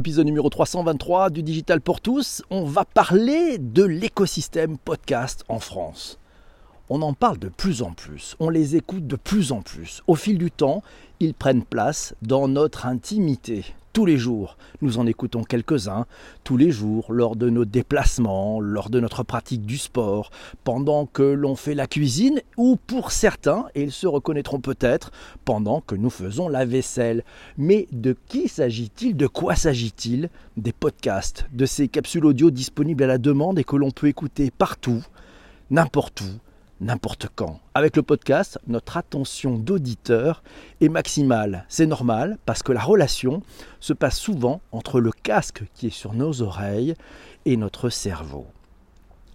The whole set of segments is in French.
Épisode numéro 323 du Digital pour tous, on va parler de l'écosystème podcast en France. On en parle de plus en plus, on les écoute de plus en plus. Au fil du temps, ils prennent place dans notre intimité tous les jours. Nous en écoutons quelques-uns tous les jours lors de nos déplacements, lors de notre pratique du sport, pendant que l'on fait la cuisine ou pour certains, et ils se reconnaîtront peut-être, pendant que nous faisons la vaisselle. Mais de qui s'agit-il? De quoi s'agit-il? Des podcasts, de ces capsules audio disponibles à la demande et que l'on peut écouter partout, n'importe où n'importe quand. Avec le podcast, notre attention d'auditeur est maximale. C'est normal parce que la relation se passe souvent entre le casque qui est sur nos oreilles et notre cerveau.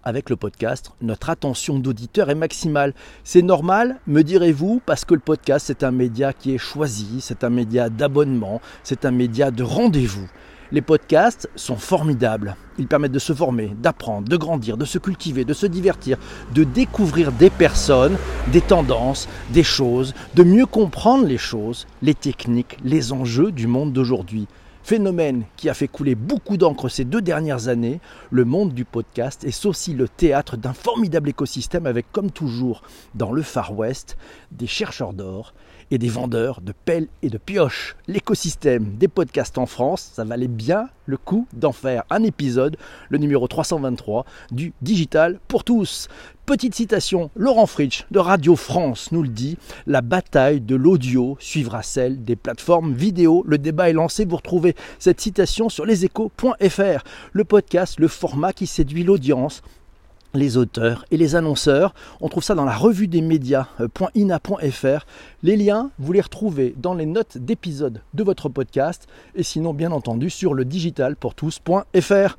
Avec le podcast, notre attention d'auditeur est maximale. C'est normal, me direz-vous, parce que le podcast, c'est un média qui est choisi, c'est un média d'abonnement, c'est un média de rendez-vous. Les podcasts sont formidables. Ils permettent de se former, d'apprendre, de grandir, de se cultiver, de se divertir, de découvrir des personnes, des tendances, des choses, de mieux comprendre les choses, les techniques, les enjeux du monde d'aujourd'hui. Phénomène qui a fait couler beaucoup d'encre ces deux dernières années, le monde du podcast est aussi le théâtre d'un formidable écosystème avec, comme toujours, dans le Far West, des chercheurs d'or et des vendeurs de pelles et de pioches. L'écosystème des podcasts en France, ça valait bien le coup d'en faire un épisode, le numéro 323 du Digital pour tous. Petite citation, Laurent Fritsch de Radio France nous le dit, la bataille de l'audio suivra celle des plateformes vidéo. Le débat est lancé, vous retrouvez cette citation sur leséchos.fr. Le podcast, le format qui séduit l'audience, les auteurs et les annonceurs. On trouve ça dans la revue des médias.ina.fr. Les liens, vous les retrouvez dans les notes d'épisode de votre podcast et sinon, bien entendu, sur le digitalpourtous.fr.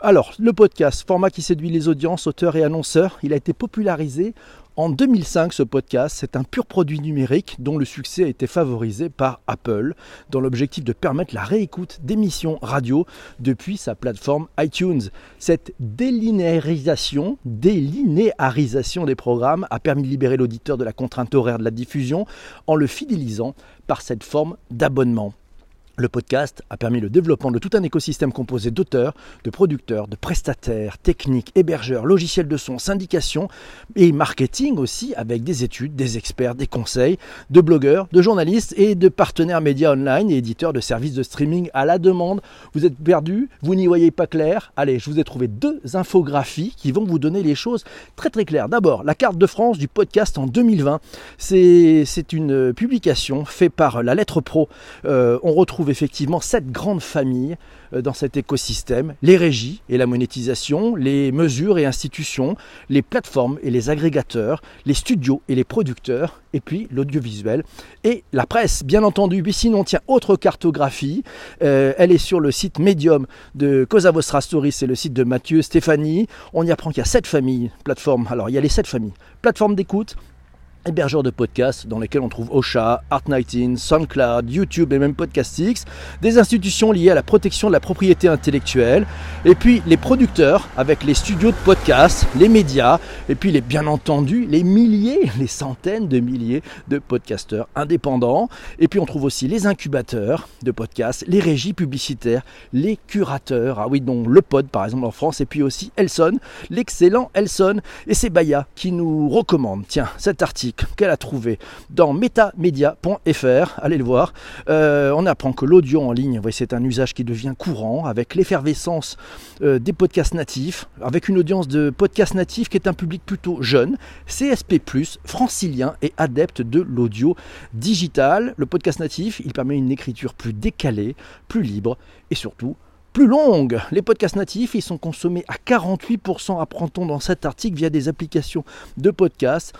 Alors, le podcast, format qui séduit les audiences, auteurs et annonceurs, il a été popularisé en 2005, ce podcast, c'est un pur produit numérique dont le succès a été favorisé par Apple dans l'objectif de permettre la réécoute d'émissions radio depuis sa plateforme iTunes. Cette délinéarisation, délinéarisation des programmes a permis de libérer l'auditeur de la contrainte horaire de la diffusion en le fidélisant par cette forme d'abonnement. Le podcast a permis le développement de tout un écosystème composé d'auteurs, de producteurs, de prestataires, techniques, hébergeurs, logiciels de son, syndication et marketing aussi avec des études, des experts, des conseils, de blogueurs, de journalistes et de partenaires médias online et éditeurs de services de streaming à la demande. Vous êtes perdu Vous n'y voyez pas clair Allez, je vous ai trouvé deux infographies qui vont vous donner les choses très très claires. D'abord, la carte de France du podcast en 2020. C'est une publication faite par la Lettre Pro. Euh, on retrouve effectivement cette grande famille euh, dans cet écosystème, les régies et la monétisation, les mesures et institutions, les plateformes et les agrégateurs, les studios et les producteurs, et puis l'audiovisuel et la presse, bien entendu. Puis sinon, tiens, autre cartographie, euh, elle est sur le site Medium de Cosa Vostra Story, c'est le site de Mathieu Stéphanie. On y apprend qu'il y a sept familles, plateformes. Alors, il y a les sept familles. Plateforme d'écoute, hébergeurs de podcasts dans lesquels on trouve Ocha, Art19, SoundCloud, YouTube et même Podcastix, des institutions liées à la protection de la propriété intellectuelle, et puis les producteurs avec les studios de podcasts, les médias, et puis les bien entendu les milliers, les centaines de milliers de podcasteurs indépendants, et puis on trouve aussi les incubateurs de podcasts, les régies publicitaires, les curateurs, ah oui dont le pod par exemple en France, et puis aussi Elson, l'excellent Elson, et c'est Baya qui nous recommande, tiens, cet article qu'elle a trouvé dans metamedia.fr. Allez le voir. Euh, on apprend que l'audio en ligne, c'est un usage qui devient courant avec l'effervescence euh, des podcasts natifs, avec une audience de podcasts natifs qui est un public plutôt jeune, CSP+, francilien et adepte de l'audio digital. Le podcast natif, il permet une écriture plus décalée, plus libre et surtout plus longue. Les podcasts natifs, ils sont consommés à 48%, apprend-on dans cet article, via des applications de podcasts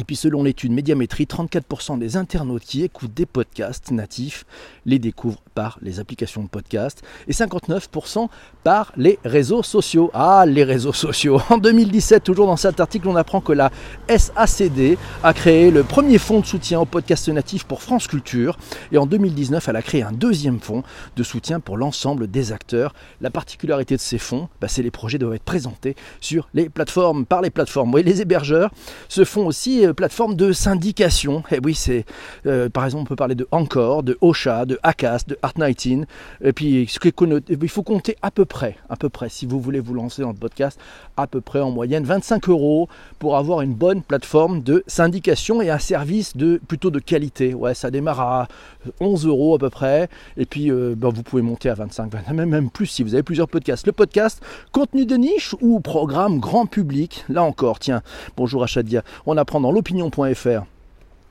et puis selon l'étude Médiamétrie, 34% des internautes qui écoutent des podcasts natifs les découvrent par les applications de podcast et 59% par les réseaux sociaux. Ah, les réseaux sociaux. En 2017, toujours dans cet article, on apprend que la SACD a créé le premier fonds de soutien aux podcasts natifs pour France Culture et en 2019, elle a créé un deuxième fonds de soutien pour l'ensemble des acteurs. La particularité de ces fonds, bah, c'est les projets doivent être présentés sur les plateformes, par les plateformes. Oui, les hébergeurs, ce fonds aussi euh, plateformes de syndication. Et eh oui, c'est euh, par exemple, on peut parler de Encore, de Ocha, de Acast, de Art19. Et puis, il faut compter à peu près, à peu près, si vous voulez vous lancer dans le podcast, à peu près en moyenne 25 euros pour avoir une bonne plateforme de syndication et un service de plutôt de qualité. Ouais, ça démarre à 11 euros à peu près. Et puis, ben, vous pouvez monter à 25, même, même plus si vous avez plusieurs podcasts. Le podcast, contenu de niche ou programme grand public Là encore, tiens, bonjour Achadia, on apprend dans l'opinion.fr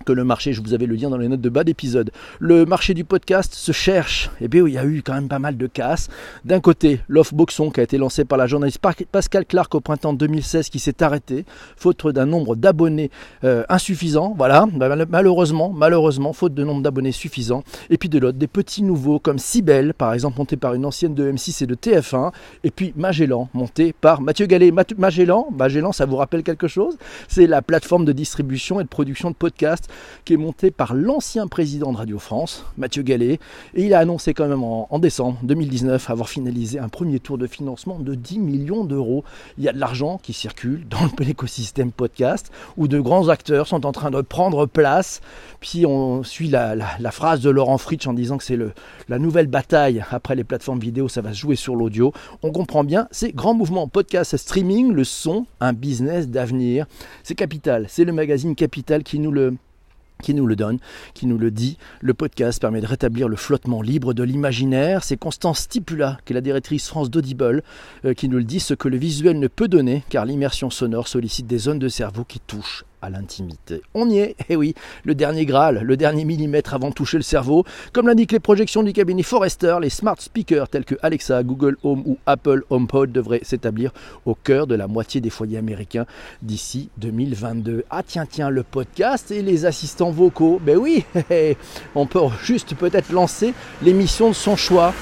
que le marché, je vous avais le lien dans les notes de bas d'épisode, le marché du podcast se cherche. Et eh bien il y a eu quand même pas mal de casse. D'un côté, l'offre Boxon qui a été lancée par la journaliste Pascal Clark au printemps 2016 qui s'est arrêtée, faute d'un nombre d'abonnés euh, insuffisant. Voilà, bah, malheureusement, malheureusement, faute de nombre d'abonnés suffisant. Et puis de l'autre, des petits nouveaux comme Cybelle, par exemple, monté par une ancienne de M6 et de TF1. Et puis Magellan, monté par Mathieu Gallet. Magellan, Magellan, ça vous rappelle quelque chose? C'est la plateforme de distribution et de production de podcasts qui est monté par l'ancien président de Radio France, Mathieu Gallet. Et il a annoncé quand même en, décembre 2019 avoir finalisé un premier tour de financement de 10 millions d'euros. Il y a de l'argent qui circule dans l'écosystème podcast où de grands acteurs sont en train de prendre place. Puis on suit la, phrase de Laurent Fritsch en disant que c'est la nouvelle bataille après les plateformes vidéo, ça va se jouer sur l'audio. On comprend bien, c'est grand mouvement podcast streaming, le son, un business d'avenir. C'est Capital, c'est le magazine Capital qui nous le qui nous le donne, qui nous le dit. Le podcast permet de rétablir le flottement libre de l'imaginaire. C'est Constance Stipula, qui est la directrice France d'Audible, euh, qui nous le dit, ce que le visuel ne peut donner, car l'immersion sonore sollicite des zones de cerveau qui touchent l'intimité. On y est, eh oui, le dernier Graal, le dernier millimètre avant de toucher le cerveau. Comme l'indiquent les projections du cabinet Forrester, les smart speakers tels que Alexa, Google Home ou Apple HomePod devraient s'établir au cœur de la moitié des foyers américains d'ici 2022. Ah tiens, tiens, le podcast et les assistants vocaux. Ben oui, on peut juste peut-être lancer l'émission de son choix.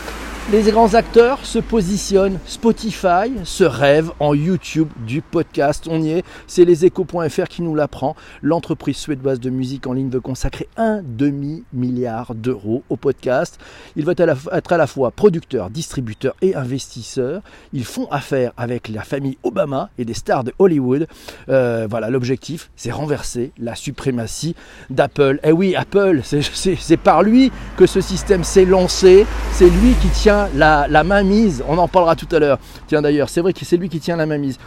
Les grands acteurs se positionnent. Spotify se rêve en YouTube du podcast. On y est. C'est leséchos.fr qui nous l'apprend. L'entreprise suédoise de musique en ligne veut consacrer un demi-milliard d'euros au podcast. Il veut être à la fois producteur, distributeur et investisseur. Ils font affaire avec la famille Obama et des stars de Hollywood. Euh, voilà, l'objectif, c'est renverser la suprématie d'Apple. Eh oui, Apple, c'est par lui que ce système s'est lancé. C'est lui qui tient la, la main mise. On en parlera tout à l'heure. Tiens d'ailleurs, c'est vrai que c'est lui qui tient la main mise.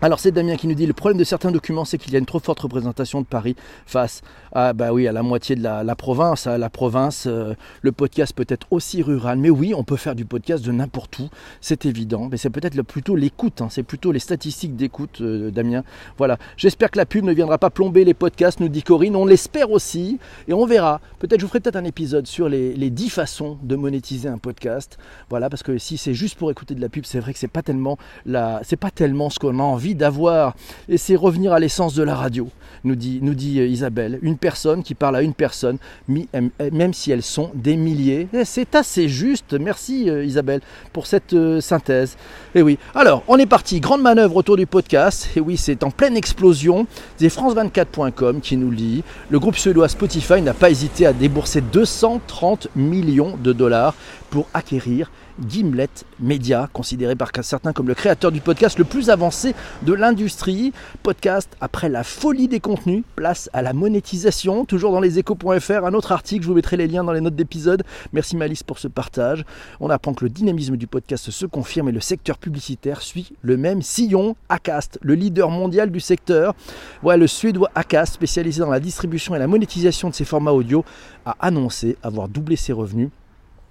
Alors c'est Damien qui nous dit le problème de certains documents c'est qu'il y a une trop forte représentation de Paris face à bah oui à la moitié de la, province. À la province, euh, le podcast peut être aussi rural, mais oui on peut faire du podcast de n'importe où, c'est évident. Mais c'est peut-être plutôt l'écoute, hein. c'est plutôt les statistiques d'écoute, euh, Damien. Voilà. J'espère que la pub ne viendra pas plomber les podcasts, nous dit Corinne. On l'espère aussi et on verra. Peut-être je vous ferai peut-être un épisode sur les, les 10 façons de monétiser un podcast. Voilà parce que si c'est juste pour écouter de la pub, c'est vrai que c'est pas tellement la, c'est pas tellement ce qu'on a envie d'avoir. Et c'est revenir à l'essence de la radio, nous dit, nous dit euh, Isabelle. Une personne qui parle à une personne, même si elles sont des milliers. C'est assez juste. Merci euh, Isabelle pour cette euh, synthèse. Et oui. Alors, on est parti. Grande manœuvre autour du podcast. Et oui, c'est en pleine explosion. C'est France24.com qui nous lit. Le groupe suédois Spotify n'a pas hésité à débourser 230 millions de dollars pour acquérir Gimlet Media, considéré par certains comme le créateur du podcast le plus avancé de l'industrie. Podcast après la folie des contenus, place à la monétisation. Toujours dans les échos.fr, un autre article, je vous mettrai les liens dans les notes d'épisode. Merci Malice pour ce partage. On apprend que le dynamisme du podcast se confirme et le secteur publicitaire suit le même sillon. Acast, le leader mondial du secteur. Ouais, le suédois Acast, spécialisé dans la distribution et la monétisation de ses formats audio, a annoncé avoir doublé ses revenus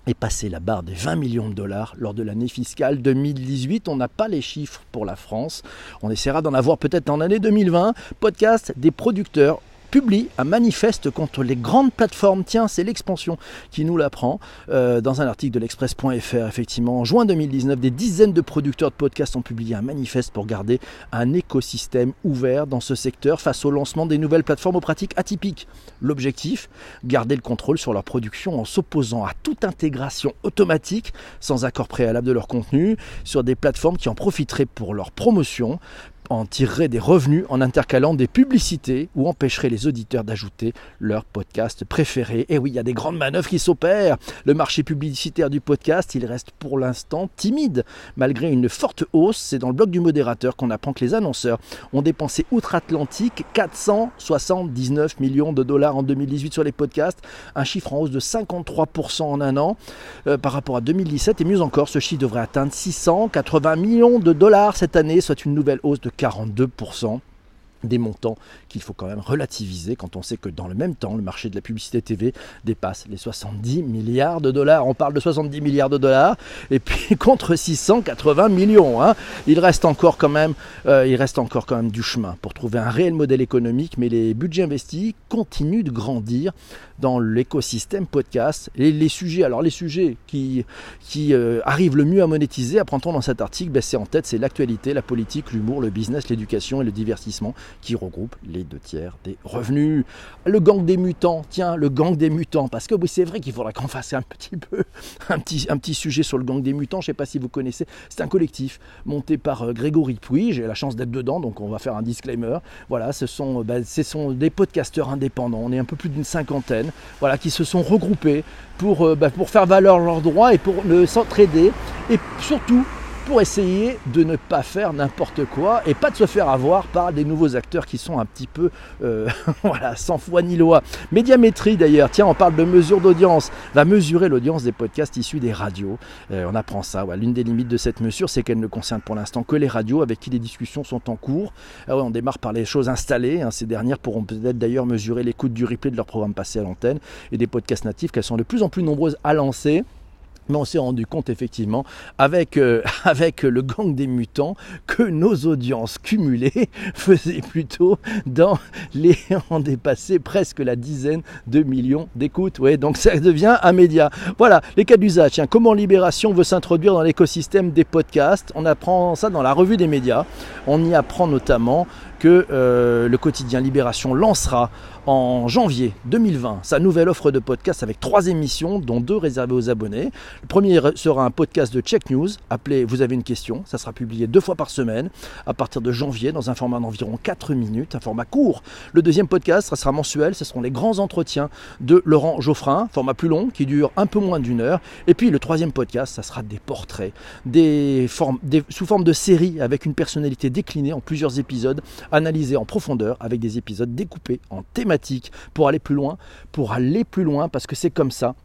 et passer la barre des 20 millions de dollars lors de l'année fiscale 2018. On n'a pas les chiffres pour la France. On essaiera d'en avoir peut-être en année 2020. Podcast des producteurs publie un manifeste contre les grandes plateformes. Tiens, c'est l'expansion qui nous l'apprend. Euh, dans un article de l'express.fr, effectivement, en juin 2019, des dizaines de producteurs de podcasts ont publié un manifeste pour garder un écosystème ouvert dans ce secteur face au lancement des nouvelles plateformes aux pratiques atypiques. L'objectif, garder le contrôle sur leur production en s'opposant à toute intégration automatique sans accord préalable de leur contenu sur des plateformes qui en profiteraient pour leur promotion en tirerait des revenus en intercalant des publicités ou empêcherait les auditeurs d'ajouter leur podcast préféré. Et oui, il y a des grandes manœuvres qui s'opèrent. Le marché publicitaire du podcast, il reste pour l'instant timide. Malgré une forte hausse, c'est dans le blog du modérateur qu'on apprend que les annonceurs ont dépensé outre-Atlantique 479 millions de dollars en 2018 sur les podcasts, un chiffre en hausse de 53% en un an euh, par rapport à 2017. Et mieux encore, ce chiffre devrait atteindre 680 millions de dollars cette année, soit une nouvelle hausse de 42% des montants qu'il faut quand même relativiser quand on sait que dans le même temps, le marché de la publicité TV dépasse les 70 milliards de dollars. On parle de 70 milliards de dollars et puis contre 680 millions. Hein. Il reste encore quand même, euh, il reste encore quand même du chemin pour trouver un réel modèle économique, mais les budgets investis continuent de grandir dans l'écosystème podcast. Les sujets, alors les sujets qui, qui euh, arrivent le mieux à monétiser, apprend-on dans cet article, ben c'est en tête, c'est l'actualité, la politique, l'humour, le business, l'éducation et le divertissement qui regroupent les deux tiers des revenus. Le gang des mutants, tiens, le gang des mutants, parce que oui, c'est vrai qu'il faudra qu'on fasse un petit peu un petit, un petit sujet sur le gang des mutants, je ne sais pas si vous connaissez, c'est un collectif monté par euh, Grégory Pouy, j'ai la chance d'être dedans, donc on va faire un disclaimer. Voilà, ce sont, ben, ce sont des podcasteurs indépendants, on est un peu plus d'une cinquantaine, voilà, qui se sont regroupés pour, euh, ben, pour faire valoir leurs droits et pour s'entraider, et surtout pour essayer de ne pas faire n'importe quoi et pas de se faire avoir par des nouveaux acteurs qui sont un petit peu euh, voilà, sans foi ni loi. Médiamétrie d'ailleurs, tiens, on parle de mesure d'audience, va mesurer l'audience des podcasts issus des radios. Euh, on apprend ça. L'une des limites de cette mesure, c'est qu'elle ne concerne pour l'instant que les radios avec qui les discussions sont en cours. Ah on démarre par les choses installées. Hein. Ces dernières pourront peut-être d'ailleurs mesurer l'écoute du replay de leur programme passé à l'antenne et des podcasts natifs qu'elles sont de plus en plus nombreuses à lancer. Mais on s'est rendu compte effectivement avec, euh, avec le gang des mutants que nos audiences cumulées faisaient plutôt dans les on dépassait presque la dizaine de millions d'écoutes. Ouais, donc ça devient un média. Voilà, les cas d'usage. Tiens, comment Libération veut s'introduire dans l'écosystème des podcasts? On apprend ça dans la revue des médias. On y apprend notamment que euh, le quotidien Libération lancera en janvier 2020 sa nouvelle offre de podcast avec trois émissions, dont deux réservées aux abonnés. Le premier sera un podcast de Check News appelé Vous avez une question. Ça sera publié deux fois par semaine à partir de janvier dans un format d'environ 4 minutes, un format court. Le deuxième podcast, ça sera mensuel. Ce seront les grands entretiens de Laurent Geoffrin, format plus long qui dure un peu moins d'une heure. Et puis le troisième podcast, ça sera des portraits, des sous forme de série avec une personnalité déclinée en plusieurs épisodes, analysés en profondeur avec des épisodes découpés en thématiques pour aller plus loin, pour aller plus loin, parce que c'est comme ça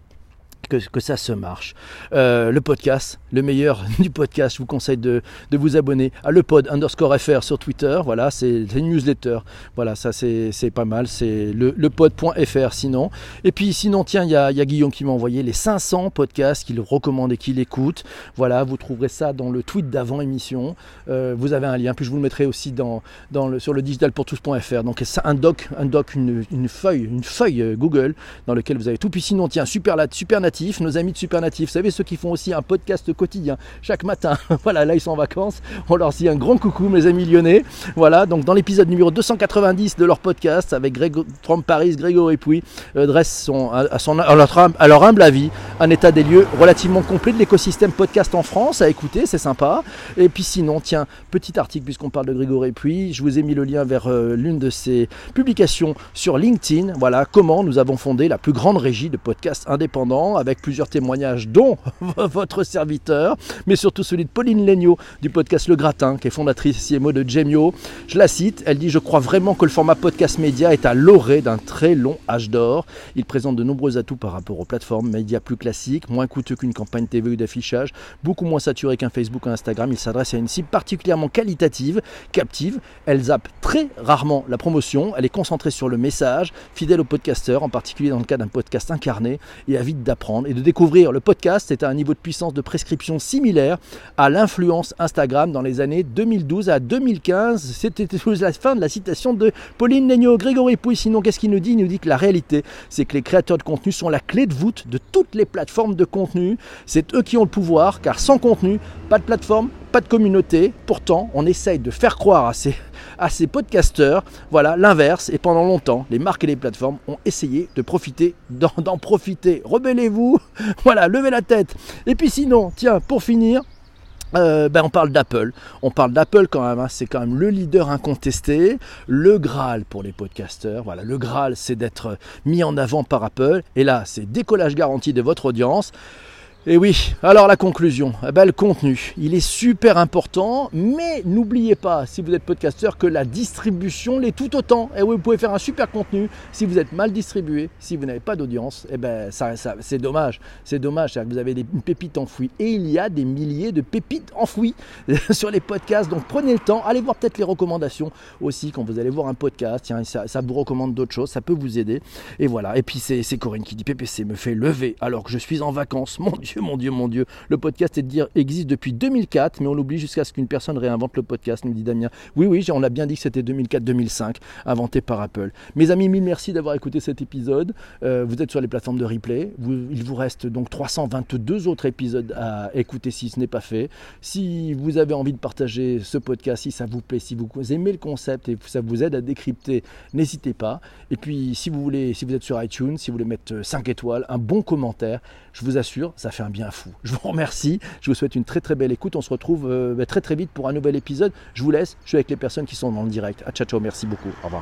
que, ça se marche. Euh, le podcast, le meilleur du podcast, je vous conseille de, vous abonner à le pod underscore FR sur Twitter. Voilà, c'est une newsletter. Voilà, ça c'est pas mal. C'est le, le pod.fr sinon. Et puis sinon, tiens, il y a, Guillaume qui m'a envoyé les 500 podcasts qu'il recommande et qu'il écoute. Voilà, vous trouverez ça dans le tweet d'avant émission. Euh, vous avez un lien, puis je vous le mettrai aussi dans, dans le, sur le digitalpourtous.fr. Donc c'est un doc, un doc une, une, feuille, une feuille euh, Google dans lequel vous avez tout. Puis sinon, tiens, super, super natif nos amis de Supernatif, vous savez, ceux qui font aussi un podcast quotidien chaque matin. voilà, là ils sont en vacances. On leur dit un grand coucou, mes amis lyonnais. Voilà, donc dans l'épisode numéro 290 de leur podcast avec Greg, from Paris, Grégory Pouy, euh, dresse son, à, son, à leur humble avis un état des lieux relativement complet de l'écosystème podcast en France à écouter, c'est sympa. Et puis sinon, tiens, petit article puisqu'on parle de Grégory Pouy, je vous ai mis le lien vers euh, l'une de ses publications sur LinkedIn. Voilà, comment nous avons fondé la plus grande régie de podcasts indépendants avec plusieurs témoignages, dont votre serviteur, mais surtout celui de Pauline Legnaud du podcast Le Gratin, qui est fondatrice CMO de Gemio. Je la cite, elle dit Je crois vraiment que le format podcast média est à l'orée d'un très long âge d'or. Il présente de nombreux atouts par rapport aux plateformes médias plus classiques, moins coûteux qu'une campagne TV ou d'affichage, beaucoup moins saturé qu'un Facebook ou Instagram. Il s'adresse à une cible particulièrement qualitative, captive. Elle zappe très rarement la promotion, elle est concentrée sur le message, fidèle aux podcasteurs, en particulier dans le cas d'un podcast incarné, et avide d'apprendre et de découvrir le podcast. C'est à un niveau de puissance de prescription similaire à l'influence Instagram dans les années 2012 à 2015. C'était la fin de la citation de Pauline Legnaud. Grégory Pouy, sinon, qu'est-ce qu'il nous dit? Il nous dit que la réalité, c'est que les créateurs de contenu sont la clé de voûte de toutes les plateformes de contenu. C'est eux qui ont le pouvoir, car sans contenu, pas de plateforme, pas de communauté. Pourtant, on essaye de faire croire à ces à ces podcasteurs. Voilà, l'inverse. Et pendant longtemps, les marques et les plateformes ont essayé de profiter, d'en profiter. Rebellez-vous. Voilà, levez la tête. Et puis sinon, tiens, pour finir, euh, ben on parle d'Apple. On parle d'Apple quand même. Hein. C'est quand même le leader incontesté, le Graal pour les podcasteurs. Voilà, le Graal, c'est d'être mis en avant par Apple. Et là, c'est décollage garanti de votre audience. Et oui, alors la conclusion, eh ben, le contenu, il est super important, mais n'oubliez pas, si vous êtes podcasteur, que la distribution l'est tout autant. Et oui, vous pouvez faire un super contenu si vous êtes mal distribué, si vous n'avez pas d'audience, eh ben ça, c'est dommage. C'est dommage, que vous avez des pépites enfouies. Et il y a des milliers de pépites enfouies sur les podcasts. Donc prenez le temps, allez voir peut-être les recommandations aussi quand vous allez voir un podcast. Tiens, ça, ça vous recommande d'autres choses, ça peut vous aider. Et voilà. Et puis c'est Corinne qui dit PPC me fait lever alors que je suis en vacances. Mon Dieu mon Dieu, mon Dieu. Le podcast existe depuis 2004, mais on l'oublie jusqu'à ce qu'une personne réinvente le podcast, nous dit Damien. Oui, oui, on a bien dit que c'était 2004-2005, inventé par Apple. Mes amis, mille merci d'avoir écouté cet épisode. Euh, vous êtes sur les plateformes de replay. il vous reste donc 322 autres épisodes à écouter si ce n'est pas fait. Si vous avez envie de partager ce podcast, si ça vous plaît, si vous aimez le concept et ça vous aide à décrypter, n'hésitez pas. Et puis, si vous voulez, si vous êtes sur iTunes, si vous voulez mettre 5 étoiles, un bon commentaire, je vous assure, ça bien fou. Je vous remercie. Je vous souhaite une très très belle écoute. On se retrouve euh, très très vite pour un nouvel épisode. Je vous laisse. Je suis avec les personnes qui sont dans le direct. À ciao ciao. Merci beaucoup. Au revoir.